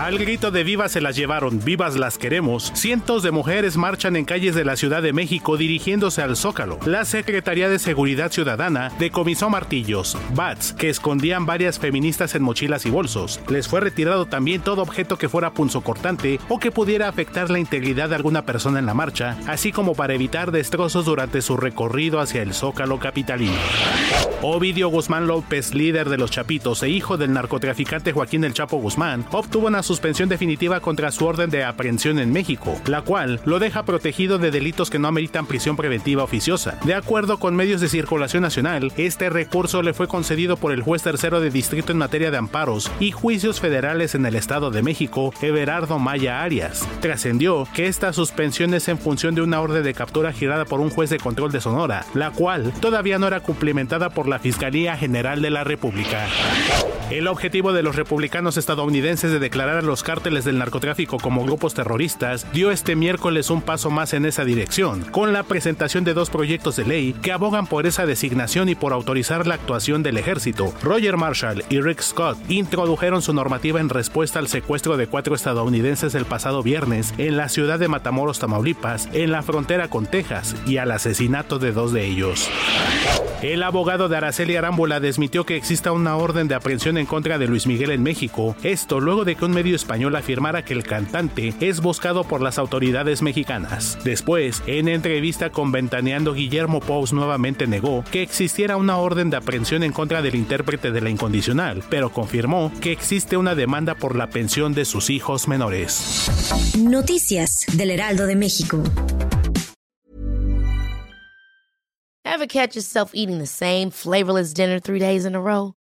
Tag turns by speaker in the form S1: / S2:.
S1: Al grito de vivas se las llevaron, vivas las queremos, cientos de mujeres marchan en calles de la Ciudad de México dirigiéndose al Zócalo. La Secretaría de Seguridad Ciudadana decomisó martillos, bats, que escondían varias feministas en mochilas y bolsos. Les fue retirado también todo objeto que fuera punzocortante o que pudiera afectar la integridad de alguna persona en la marcha, así como para evitar destrozos durante su recorrido hacia el Zócalo capitalino. Ovidio Guzmán López, líder de los Chapitos e hijo del narcotraficante Joaquín El Chapo Guzmán, obtuvo una suspensión definitiva contra su orden de aprehensión en México, la cual lo deja protegido de delitos que no ameritan prisión preventiva oficiosa. De acuerdo con medios de circulación nacional, este recurso le fue concedido por el juez tercero de distrito en materia de amparos y juicios federales en el Estado de México, Everardo Maya Arias. Trascendió que esta suspensión es en función de una orden de captura girada por un juez de control de Sonora, la cual todavía no era cumplimentada por la Fiscalía General de la República. El objetivo de los republicanos estadounidenses de declarar a los cárteles del narcotráfico como grupos terroristas dio este miércoles un paso más en esa dirección, con la presentación de dos proyectos de ley que abogan por esa designación y por autorizar la actuación del ejército. Roger Marshall y Rick Scott introdujeron su normativa en respuesta al secuestro de cuatro estadounidenses el pasado viernes en la ciudad de Matamoros, Tamaulipas, en la frontera con Texas, y al asesinato de dos de ellos. El abogado de Araceli Arámbula desmitió que exista una orden de aprehensión en contra de Luis Miguel en México, esto luego de que un medio español afirmara que el cantante es buscado por las autoridades mexicanas. Después, en entrevista con Ventaneando, Guillermo Pous nuevamente negó que existiera una orden de aprehensión en contra del intérprete de la incondicional, pero confirmó que existe una demanda por la pensión de sus hijos menores.
S2: Noticias del Heraldo de México.
S3: Ever catch yourself eating the same flavorless dinner three days in a row?